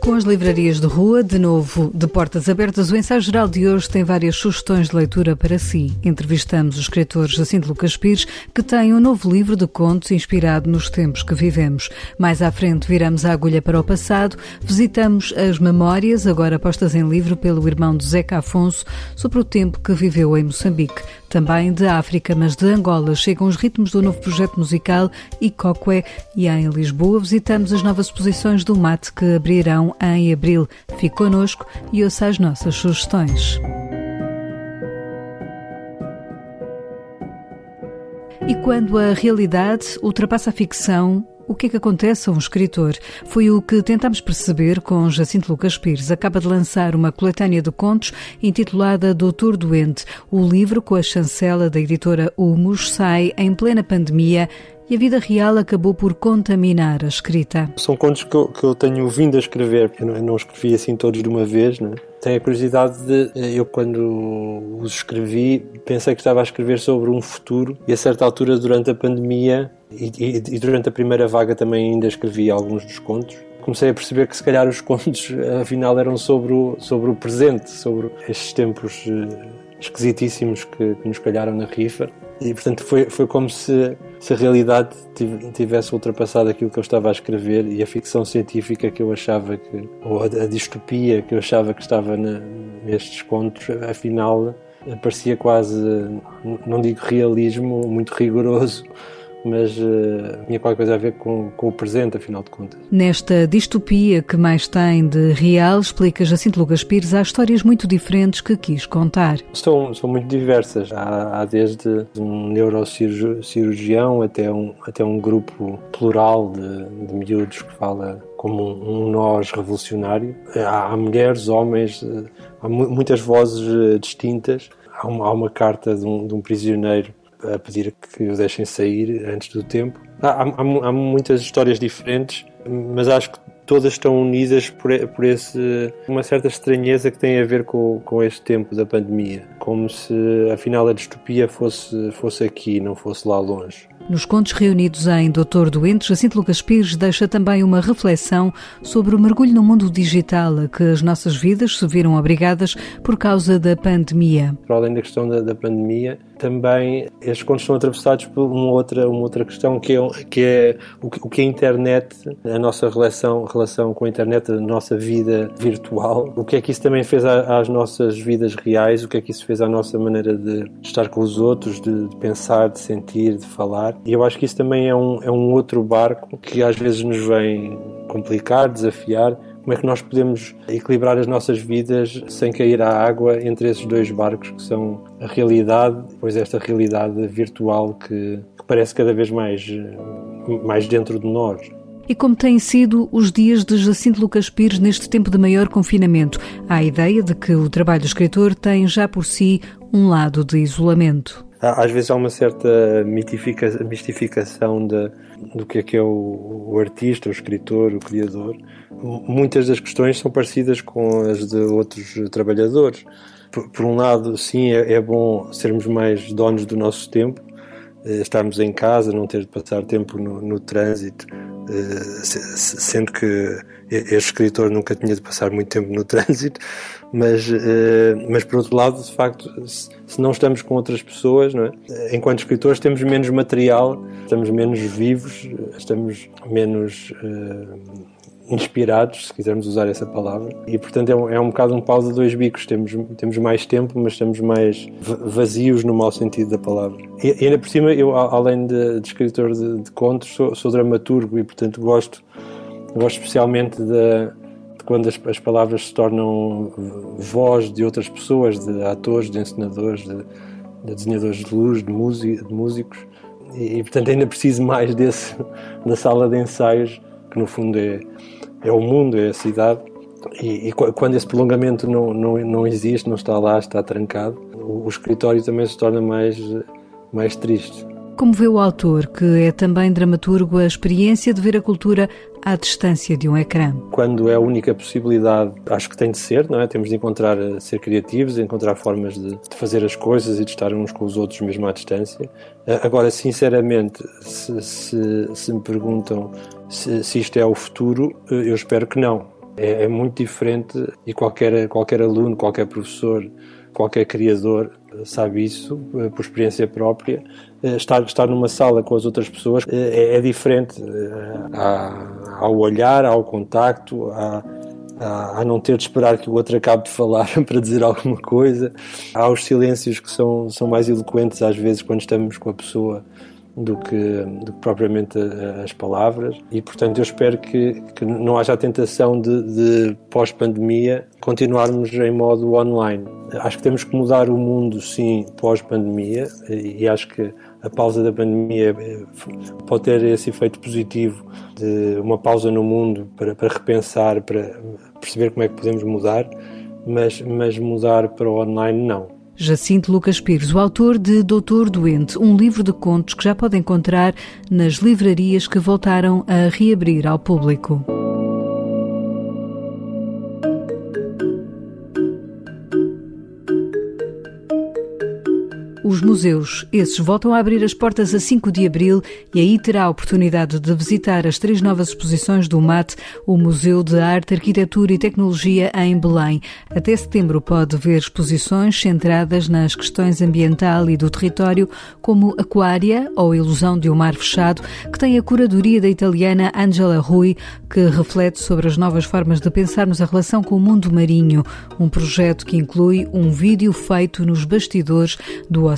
Com as livrarias de rua, de novo de portas abertas, o ensaio geral de hoje tem várias sugestões de leitura para si. Entrevistamos o escritor Jacinto Lucas Pires, que tem um novo livro de contos inspirado nos tempos que vivemos. Mais à frente, viramos a agulha para o passado, visitamos as memórias, agora postas em livro pelo irmão de Zeca Afonso, sobre o tempo que viveu em Moçambique. Também de África, mas de Angola, chegam os ritmos do novo projeto musical Icoque e em Lisboa visitamos as novas exposições do mate que abrirão em abril. Fique connosco e ouça as nossas sugestões. E quando a realidade ultrapassa a ficção, o que é que acontece a um escritor? Foi o que tentamos perceber com Jacinto Lucas Pires. Acaba de lançar uma coletânea de contos intitulada Doutor Doente. O livro, com a chancela da editora Humus, sai em plena pandemia e a vida real acabou por contaminar a escrita. São contos que eu, que eu tenho vindo a escrever, porque eu não, escrevi assim todos de uma vez, né? Tenho a curiosidade de. Eu, quando os escrevi, pensei que estava a escrever sobre um futuro, e a certa altura, durante a pandemia e, e, durante a primeira vaga, também ainda escrevi alguns dos contos comecei a perceber que se calhar os contos afinal eram sobre o, sobre o presente, sobre estes tempos eh, esquisitíssimos que, que nos calharam na rifa. E portanto foi, foi como se, se a realidade tivesse ultrapassado aquilo que eu estava a escrever e a ficção científica que eu achava que, ou a, a distopia que eu achava que estava na, nestes contos, afinal parecia quase, não digo realismo, muito rigoroso, mas uh, tinha qualquer coisa a ver com, com, o presente, afinal de contas. Nesta distopia que mais tem de real, explica Jacinto Lucas Pires, há histórias muito diferentes que quis contar. São, são muito diversas. Há, há desde um neurocirurgião até um, até um grupo plural de, de miúdos que fala como um, um nós revolucionário. Há, há mulheres, homens, eh, há muitas vozes eh, distintas. Há uma, há uma carta de um, de um prisioneiro a pedir que o deixem sair antes do tempo. Há, há, há, muitas histórias diferentes, mas acho que todas estão unidas por, por esse, uma certa estranheza que tem a ver com, com este tempo da pandemia. Como se, afinal, a distopia fosse, fosse aqui, não fosse lá longe. Nos contos reunidos em Doutor Doente, Jacinto Lucas Pires deixa também uma reflexão sobre o mergulho no mundo digital a que as nossas vidas se viram obrigadas por causa da pandemia. Para além da questão da, da pandemia, também estes contos são atravessados por uma outra, uma outra questão que é, que é o, que, o que a internet, a nossa relação, relação com a internet, a nossa vida virtual, o que é que isso também fez às nossas vidas reais, o que é que isso fez à nossa maneira de estar com os outros, de, de pensar, de sentir, de falar. E eu acho que isso também é um, é um outro barco que às vezes nos vem complicar, desafiar, como é que nós podemos equilibrar as nossas vidas sem cair à água entre esses dois barcos que são a realidade, pois esta realidade virtual que, que parece cada vez mais, mais dentro de nós. E como têm sido os dias de Jacinto Lucas Pires neste tempo de maior confinamento? Há a ideia de que o trabalho do escritor tem já por si um lado de isolamento. Às vezes há uma certa mistificação de, do que é que é o, o, artista, o escritor, o criador. Muitas das questões são parecidas com as de outros trabalhadores. Por, por um lado, sim, é, é, bom sermos mais donos do nosso tempo, eh, estarmos em casa, não ter de passar tempo no, no trânsito, eh, sendo que este escritor nunca tinha de passar muito tempo no trânsito, mas, eh, mas por outro lado, de facto, se não estamos com outras pessoas, é? enquanto escritores temos menos material, estamos menos vivos, estamos menos inspirados, se quisermos usar essa palavra, e portanto é um, é um bocado um pau de dois bicos, temos, temos mais tempo, mas estamos mais vazios no mau sentido da palavra. E, ainda por cima, eu, além de, de escritor de, de contos, sou, sou dramaturgo e portanto gosto Gosto especialmente de quando as, as, palavras se tornam voz de outras pessoas, de atores, de encenadores, de, de desenhadores de luz, de, de músicos. E, e, portanto ainda preciso mais desse na sala de ensaios, que no fundo é, é o mundo, é a cidade. E, e, quando esse prolongamento não, não, não existe, não está lá, está trancado, o, o escritório também se torna mais, mais triste. Como vê o autor, que é também dramaturgo, a experiência de ver a cultura à distância de um ecrã? Quando é a única possibilidade, acho que tem de ser, não é? Temos de encontrar, eh, ser criativos, encontrar formas de, de fazer as coisas e de estar uns com os outros mesmo à distância. Eh, agora, sinceramente, se, se, se me perguntam se, se isto é o futuro, eh, eu espero que não é, é muito diferente e qualquer, qualquer aluno, qualquer professor, qualquer criador sabe isso eh, por experiência própria. Eh, estar, estar numa sala com as outras pessoas é, é diferente ao olhar, ao contacto, a, a, não ter de esperar que o outro acabe de falar para dizer alguma coisa. Há os silêncios que são, são mais eloquentes às vezes quando estamos com a pessoa do que, do que propriamente as palavras e portanto eu espero que, que não haja a tentação de, de pós-pandemia continuarmos em modo online. Acho que temos que mudar o mundo sim pós-pandemia e acho que a pausa da pandemia eh, pode ter esse efeito positivo de uma pausa no mundo para, para repensar, para perceber como é que podemos mudar, mas, mas mudar para o online não. Jacinto Lucas Pires, o autor de Doutor Doente, um livro de contos que já pode encontrar nas livrarias que voltaram a reabrir ao público. Os museus, esses voltam a abrir as portas a 5 de abril e aí terá a oportunidade de visitar as três novas exposições do MAT, o Museu de Arte, Arquitetura e Tecnologia em Belém. Até setembro pode ver exposições centradas nas questões ambiental e do território, como Aquária ou Ilusão de um Mar Fechado, que tem a curadoria da italiana Angela Rui, que reflete sobre as novas formas de pensarmos a relação com o mundo marinho, um projeto que inclui um vídeo feito nos bastidores do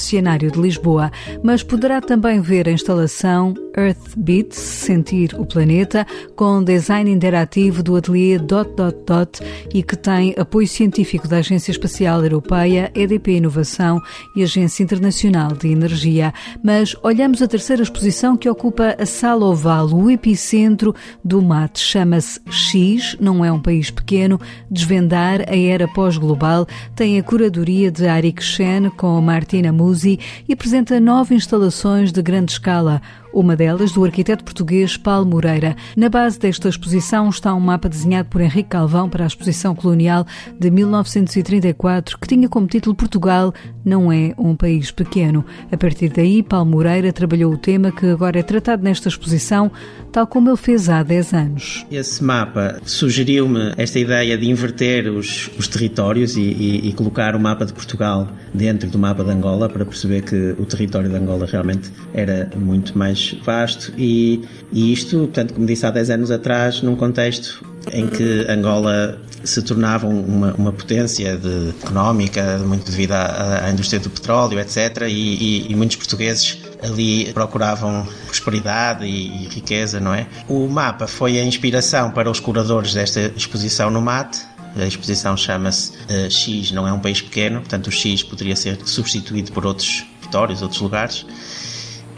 De Lisboa, mas poderá também ver a instalação Earth Beats, Sentir o Planeta, com design interativo do ateliê Dot Dot Dot e que tem apoio científico da Agência Espacial Europeia, EDP Inovação e Agência Internacional de Energia. Mas olhamos a terceira exposição que ocupa a Sala Oval, o epicentro do mate. Chama-se X, não é um país pequeno, Desvendar a Era Pós-Global. Tem a curadoria de Arik Shen com Martina Musi e apresenta nove instalações de grande escala uma delas do arquiteto português Paulo Moreira. Na base desta exposição está um mapa desenhado por Henrique Calvão para a exposição colonial de 1934, que tinha como título Portugal não é um país pequeno. A partir daí, Paulo Moreira trabalhou o tema que agora é tratado nesta exposição, tal como ele fez há 10 anos. Esse mapa sugeriu-me esta ideia de inverter os, os territórios e, e, e colocar o mapa de Portugal dentro do mapa de Angola para perceber que o território de Angola realmente era muito mais vasto e, e isto, portanto, como disse há 10 anos atrás, num contexto em que Angola se tornava uma, uma potência de, económica, muito devido à, à, indústria do petróleo, etc. E, e, e, muitos portugueses ali procuravam prosperidade e, e, riqueza, não é? O mapa foi a inspiração para os curadores desta exposição no MAT. A exposição chama-se uh, X, não é um país pequeno, portanto o X poderia ser substituído por outros territórios, outros lugares.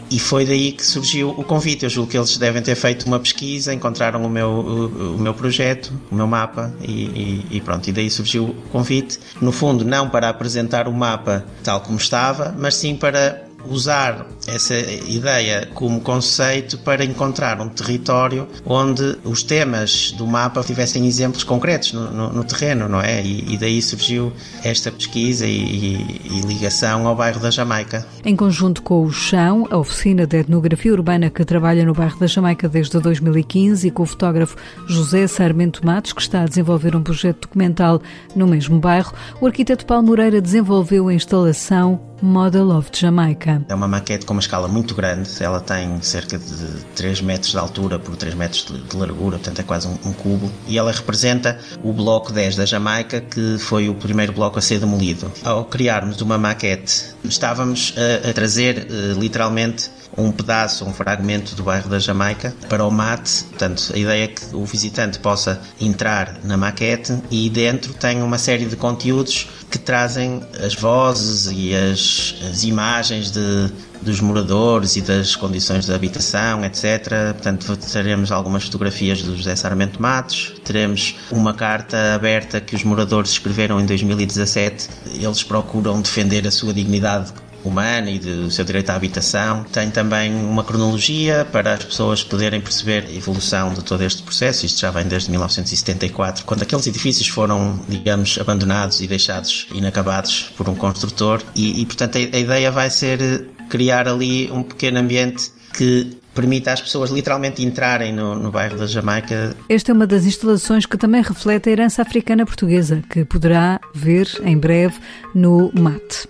E foi daí que surgiu o convite. Eu julgo que eles devem ter feito uma pesquisa, encontraram o meu, o, o meu projeto, o meu mapa e, e, e, pronto. E daí surgiu o convite. No fundo, não para apresentar o mapa tal como estava, mas sim para usar essa ideia como conceito para encontrar um território onde os temas do mapa tivessem exemplos concretos no, no, no terreno, não é? E, e, daí surgiu esta pesquisa e, e, ligação ao bairro da Jamaica. Em conjunto com o Chão, a oficina de etnografia urbana que trabalha no bairro da Jamaica desde 2015 e com o fotógrafo José Sarmento Matos, que está a desenvolver um projeto documental no mesmo bairro, o arquiteto Paulo Moreira desenvolveu a instalação Model of Jamaica. É uma maquete com uma escala muito grande, ela tem cerca de 3 metros de altura por 3 metros de largura, portanto é quase um, um cubo, e ela representa o bloco 10 da Jamaica, que foi o primeiro bloco a ser demolido. Ao criarmos uma maquete, estávamos a, a trazer uh, literalmente um pedaço, um fragmento do bairro da Jamaica para o mate. Portanto, a ideia é que o visitante possa entrar na maquete e dentro tem uma série de conteúdos que trazem as vozes e as, as imagens de, dos moradores e das condições de habitação, etc. Portanto, teremos algumas fotografias do José Sarmento Matos, teremos uma carta aberta que os moradores escreveram em 2017. Eles procuram defender a sua dignidade humana e do seu direito à habitação. Tem também uma cronologia para as pessoas poderem perceber a evolução de todo este processo. Isto já vem desde 1974, quando aqueles edifícios foram, digamos, abandonados e deixados inacabados por um construtor. E, e portanto, a, a ideia vai ser criar ali um pequeno ambiente que permita às pessoas literalmente entrarem no, no bairro da Jamaica. Esta é uma das instalações que também reflete a herança africana portuguesa, que poderá ver em breve no MAT.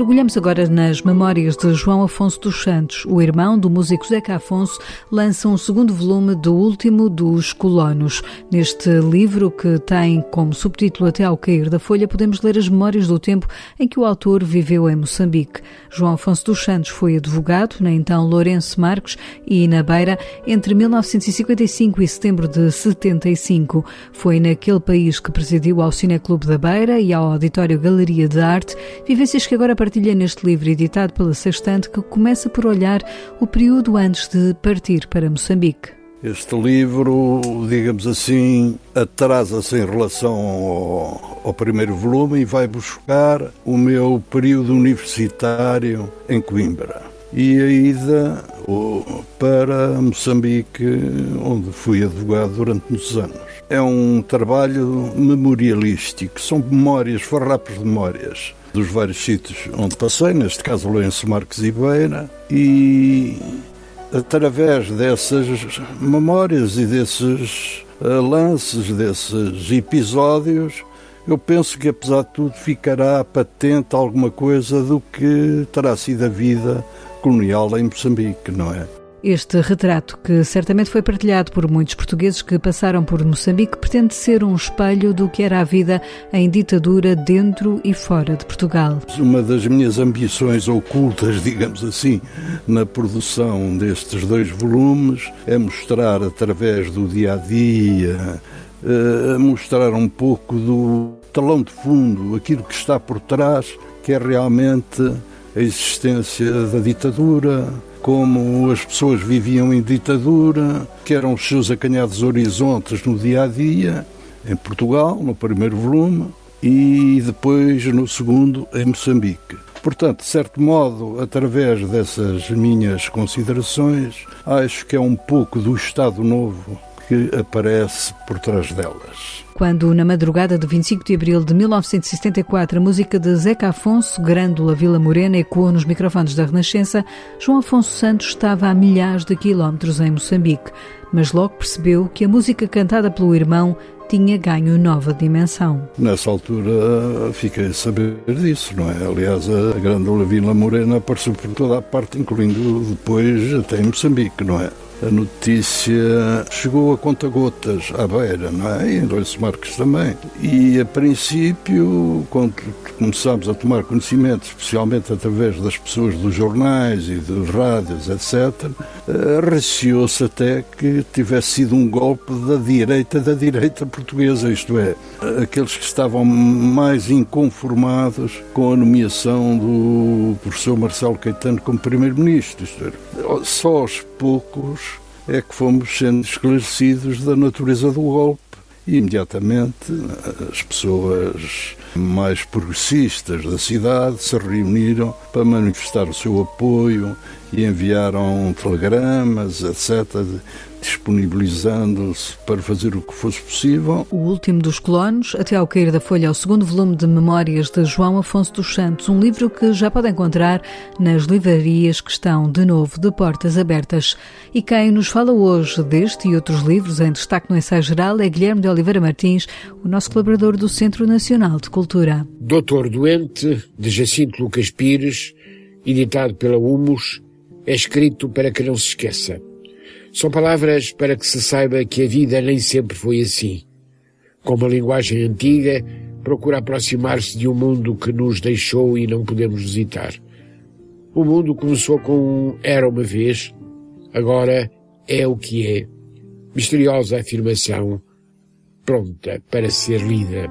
Mergulhamos agora nas memórias de João Afonso dos Santos. O irmão do músico Zeca Afonso lança um segundo volume do último dos colonos. Neste livro, que tem como subtítulo Até ao Cair da Folha, podemos ler as memórias do tempo em que o autor viveu em Moçambique. João Afonso dos Santos foi advogado na então Lourenço Marques e na Beira entre 1955 e setembro de 75. Foi naquele país que presidiu ao Cineclube da Beira e ao Auditório Galeria de Arte, vivências que agora partilha neste livro editado pela Sextante que começa por olhar o período antes de partir para Moçambique. Este livro, digamos assim, atrasa-se em relação ao, ao, primeiro volume e vai buscar o meu período universitário em Coimbra e a ida para Moçambique, onde fui advogado durante muitos anos. É um trabalho memorialístico, são memórias, farrapos de memórias dos vários sítios onde passei, neste caso Lourenço Marques e Beira, e através dessas memórias e desses uh, lances, desses episódios, eu penso que apesar de tudo ficará patente alguma coisa do que terá sido a vida colonial em Moçambique, não é? Este retrato, que certamente foi partilhado por muitos portugueses que passaram por Moçambique, pretende ser um espelho do que era a vida em ditadura dentro e fora de Portugal. Uma das minhas ambições ocultas, digamos assim, na produção destes dois volumes é mostrar através do dia a dia, eh, mostrar um pouco do talão de fundo, aquilo que está por trás, que é realmente a existência da ditadura, como as pessoas viviam em ditadura, que eram os seus acanhados horizontes no dia a dia, em Portugal, no primeiro volume, e depois no segundo, em Moçambique. Portanto, de certo modo, através dessas minhas considerações, acho que é um pouco do Estado Novo que aparece por trás delas. Quando, na madrugada de 25 de abril de 1974, a música de Zeca Afonso, Grândola Vila Morena, ecoou nos microfones da Renascença, João Afonso Santos estava a milhares de quilómetros em Moçambique, mas logo percebeu que a música cantada pelo irmão tinha ganho nova dimensão. Nessa altura fiquei a saber disso, não é? Aliás, a Grândola Vila Morena apareceu por toda a parte, incluindo depois até em Moçambique, não é? A notícia chegou a conta-gotas à beira, não é? E em Lourenço Marques também. E, a princípio, quando começámos a tomar conhecimento, especialmente através das pessoas dos jornais e dos rádios, etc., receou-se até que tivesse sido um golpe da direita da direita portuguesa, isto é, aqueles que estavam mais inconformados com a nomeação do professor Marcelo Caetano como primeiro-ministro. É, só aos poucos é que fomos sendo esclarecidos da natureza do golpe e imediatamente as pessoas mais progressistas da cidade se reuniram para manifestar o seu apoio e enviaram telegramas, etc., disponibilizando-se para fazer o que fosse possível. O último dos colonos, até ao cair da folha, é o segundo volume de Memórias de João Afonso dos Santos, um livro que já pode encontrar nas livrarias que estão de novo de portas abertas. E quem nos fala hoje deste e outros livros em destaque no ensaio geral é Guilherme de Oliveira Martins, o nosso colaborador do Centro Nacional de Cultura. Doutor Doente, de Jacinto Lucas Pires, editado pela Humus, é escrito para que não se esqueça. São palavras para que se saiba que a vida nem sempre foi assim. Com uma linguagem antiga, procura aproximar-se de um mundo que nos deixou e não podemos visitar. O mundo começou com era uma vez, agora é o que é. Misteriosa afirmação, pronta para ser lida.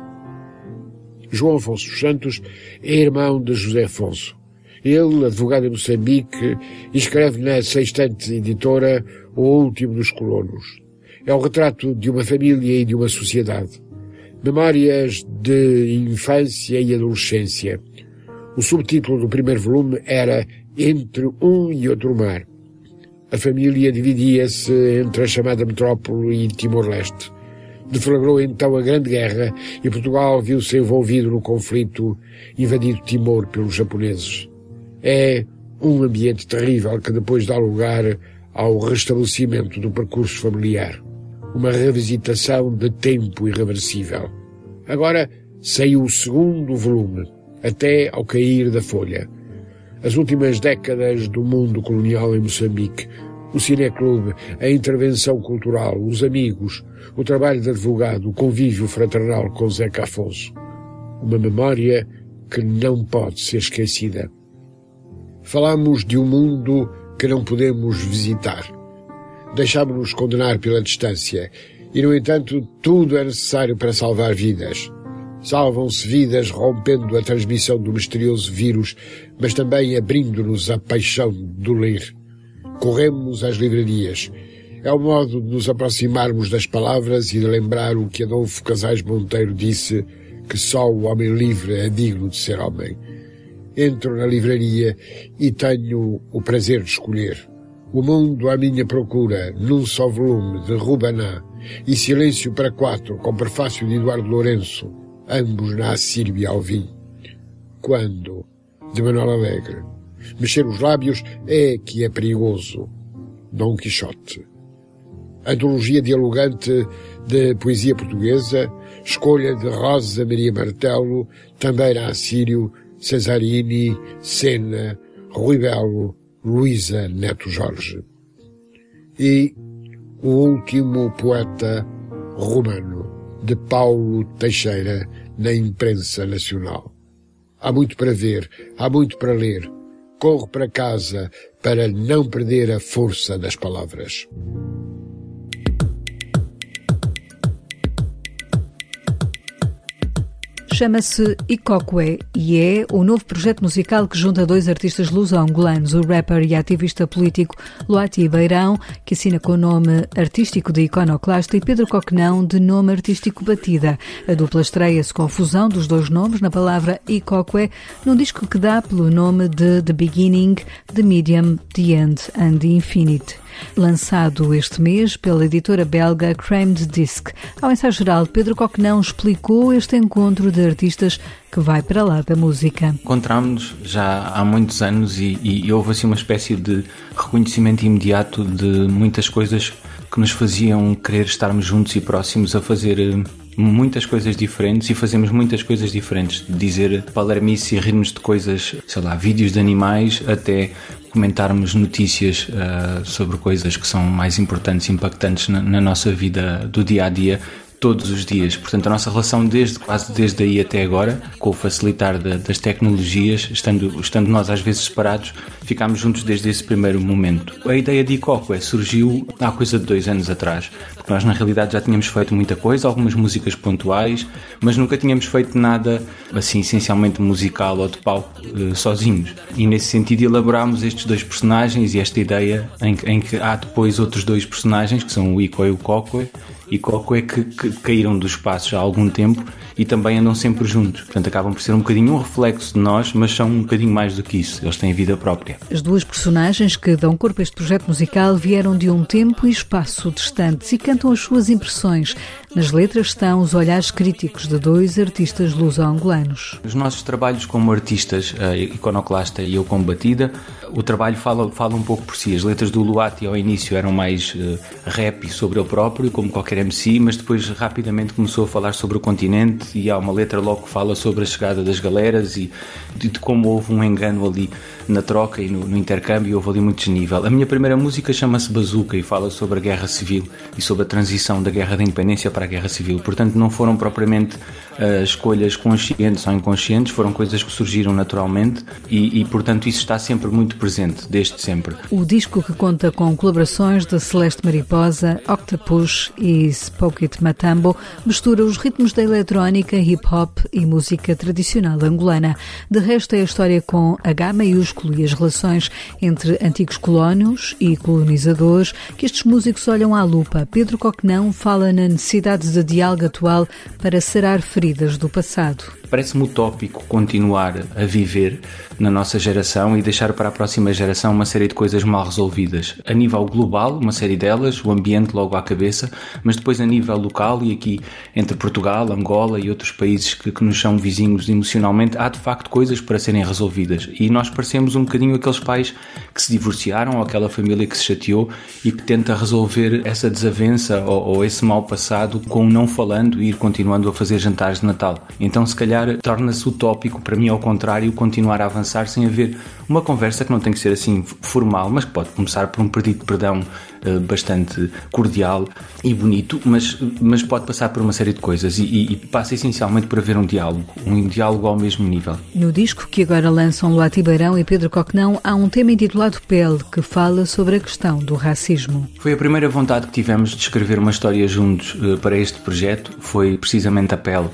João Afonso Santos é irmão de José Afonso. Ele, advogado em Moçambique, escreve na Sextante Editora O Último dos Colonos. É o retrato de uma família e de uma sociedade. Memórias de infância e adolescência. O subtítulo do primeiro volume era Entre um e outro mar. A família dividia-se entre a chamada metrópole e Timor-Leste. Deflagrou então a Grande Guerra e Portugal viu-se envolvido no conflito invadido Timor pelos japoneses. É um ambiente terrível que depois dá lugar ao restabelecimento do percurso familiar. Uma revisitação de tempo irreversível. Agora saiu o segundo volume, até ao cair da folha. As últimas décadas do mundo colonial em Moçambique, o cineclube, a intervenção cultural, os amigos, o trabalho de advogado, o convívio fraternal com Zeca Afonso. Uma memória que não pode ser esquecida. Falamos de um mundo que não podemos visitar. Deixámos-nos condenar pela distância e, no entanto, tudo é necessário para salvar vidas. Salvam-se vidas rompendo a transmissão do misterioso vírus, mas também abrindo-nos a paixão do ler. Corremos às livrarias. É o modo de nos aproximarmos das palavras e de lembrar o que Adolfo Casais Monteiro disse, que só o homem livre é digno de ser homem. Entro na livraria e tenho o prazer de escolher. O Mundo à Minha Procura, num só volume, de Rubaná, e Silêncio para Quatro, com prefácio de Eduardo Lourenço, ambos na ao vinho. Quando? De Manuel Alegre. Mexer os lábios é que é perigoso. Dom Quixote. Antologia dialogante de poesia portuguesa, escolha de Rosa Maria Martelo, também na Assírio, Cesarini, Sena, Rui Belo, Luísa Neto Jorge. E o último poeta romano, de Paulo Teixeira, na imprensa nacional. Há muito para ver, há muito para ler. Corro para casa para não perder a força das palavras. Chama-se Ikokwe e é o novo projeto musical que junta dois artistas luso-angolanos, o rapper e ativista político Luati Beirão, que assina com o nome artístico de Iconoclasta, e Pedro Coquenão, de nome artístico Batida. A dupla estreia-se com a fusão dos dois nomes na palavra Ikokwe, num disco que dá pelo nome de The Beginning, The Medium, The End and The Infinite lançado este mês pela editora belga Cramed Disc. Ao ensaio geral, Pedro Coquenão explicou este encontro de artistas que vai para lá da música. Encontramos-nos já há muitos anos e, e houve assim uma espécie de reconhecimento imediato de muitas coisas que nos faziam querer estarmos juntos e próximos a fazer eh, muitas coisas diferentes e fazemos muitas coisas diferentes. De dizer palermice e rirmos de coisas, sei lá, vídeos de animais, até comentarmos notícias uh, sobre coisas que são mais importantes e impactantes na, na nossa vida do dia a dia todos os dias. Portanto, a nossa relação desde quase desde aí até agora, com o facilitar das tecnologias, estando, estando nós às vezes separados, ficámos juntos desde esse primeiro momento. A ideia de Icoco é, surgiu há coisa de dois anos atrás, porque nós na realidade já tínhamos feito muita coisa, algumas músicas pontuais, mas nunca tínhamos feito nada assim essencialmente musical ou de palco eh, sozinhos. E nesse sentido elaborámos estes dois personagens e esta ideia em, em que há depois outros dois personagens, que são o Ico e o Coco, e Coco é que, que, caíram dos espaços há algum tempo e também andam sempre juntos. Portanto, acabam por ser um bocadinho um reflexo de nós, mas são um bocadinho mais do que isso. Eles têm vida própria. As duas personagens que dão corpo a este projeto musical vieram de um tempo e espaço distantes e cantam as suas impressões. Nas letras estão os olhares críticos de dois artistas luso-angolanos. Os nossos trabalhos como artistas, a Iconoclasta e eu como Batida, o trabalho fala, fala um pouco por si. As letras do Luati ao início eram mais uh, rap sobre ele próprio, como qualquer MC, mas depois rapidamente começou a falar sobre o continente e há uma letra logo que fala sobre a chegada das galeras e de, de como houve um engano ali na troca e no, no intercâmbio, houve ali muito desnível. A minha primeira música chama-se Bazuca e fala sobre a guerra civil e sobre a transição da guerra da independência para a guerra civil. Portanto, não foram propriamente uh, escolhas conscientes ou inconscientes, foram coisas que surgiram naturalmente e, e, portanto, isso está sempre muito presente, desde sempre. O disco que conta com colaborações de Celeste Mariposa, Octopus e Spoke It Matambo mistura os ritmos da eletrónica, hip hop e música tradicional angolana. De resto, é a história com H maiúsculo e as relações entre antigos colónios e colonizadores que estes músicos olham à lupa. Pedro Coquenão fala na necessidade de diálogo atual para sarar feridas do passado. Parece-me utópico continuar a viver na nossa geração e deixar para a próxima geração uma série de coisas mal resolvidas. A nível global, uma série delas, o ambiente logo à cabeça, mas depois a nível local e aqui entre Portugal, Angola e outros países que, que nos são vizinhos emocionalmente, há de facto coisas para serem resolvidas. E nós parecemos um bocadinho aqueles pais que se divorciaram ou aquela família que se chateou e que tenta resolver essa desavença ou, ou esse mal passado com não falando e ir continuando a fazer jantares de Natal. Então, se calhar, torna-se utópico, para mim, ao contrário, continuar a avançar sem haver uma conversa que não tem que ser assim formal, mas que pode começar por um pedido de perdão uh, bastante cordial e bonito, mas, mas pode passar por uma série de coisas e, e, passa essencialmente por haver um diálogo, um diálogo ao mesmo nível. No disco que agora lançam Luati Beirão e Pedro Coquenão, há um tema intitulado Pele, que fala sobre a questão do racismo. Foi a primeira vontade que tivemos de escrever uma história juntos uh, para este projeto, foi precisamente a pele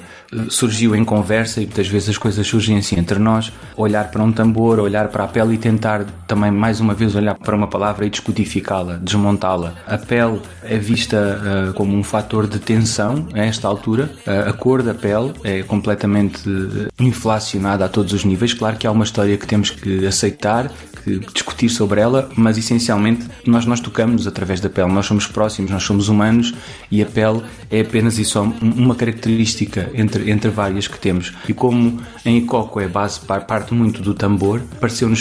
surgiu em conversa e muitas vezes as coisas surgem assim entre nós, olhar para um tambor, olhar para a pele e tentar também mais uma vez olhar para uma palavra e descodificá-la, desmontá-la. A pele é vista uh, como um fator de tensão a esta altura, uh, a cor da pele é completamente uh, inflacionada a todos os níveis. Claro que há uma história que temos que aceitar, que discutir sobre ela, mas essencialmente nós nós tocamos através da pele, nós somos próximos, nós somos humanos e a pele é apenas e só uma característica entre, entre várias que temos. E como em Icoco é base, parte muito do tambor,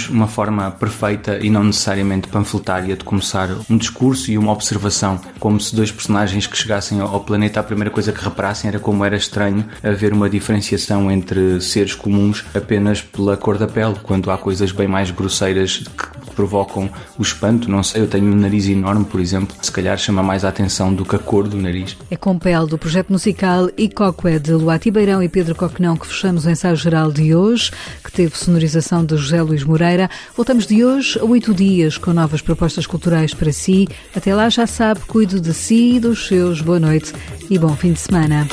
uma forma perfeita e não necessariamente panfletária de começar um discurso e uma observação, como se dois personagens que chegassem ao planeta a primeira coisa que reparassem era como era estranho haver uma diferenciação entre seres comuns apenas pela cor da pele, quando há coisas bem mais grosseiras que provocam o espanto. Não sei, eu tenho um nariz enorme, por exemplo, se calhar chama mais a atenção do que a cor do nariz. É com pele do projeto musical Icoque de Luati Beirão e Pedro Coquenão que fechamos o ensaio geral de hoje, que teve sonorização de José Luís Moreira. Voltamos de hoje a oito dias com novas propostas culturais para si. Até lá já sabe, cuido de si e dos seus. Boa noite e bom fim de semana.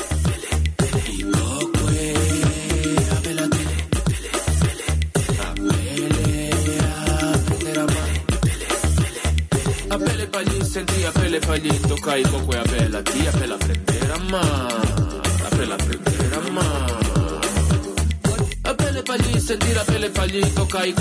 sentia per le fagliette, ok, con quella bella tia, per la prendere a mano, per la prendere a mano. A per le fagliette, sentire per le fagliette, a.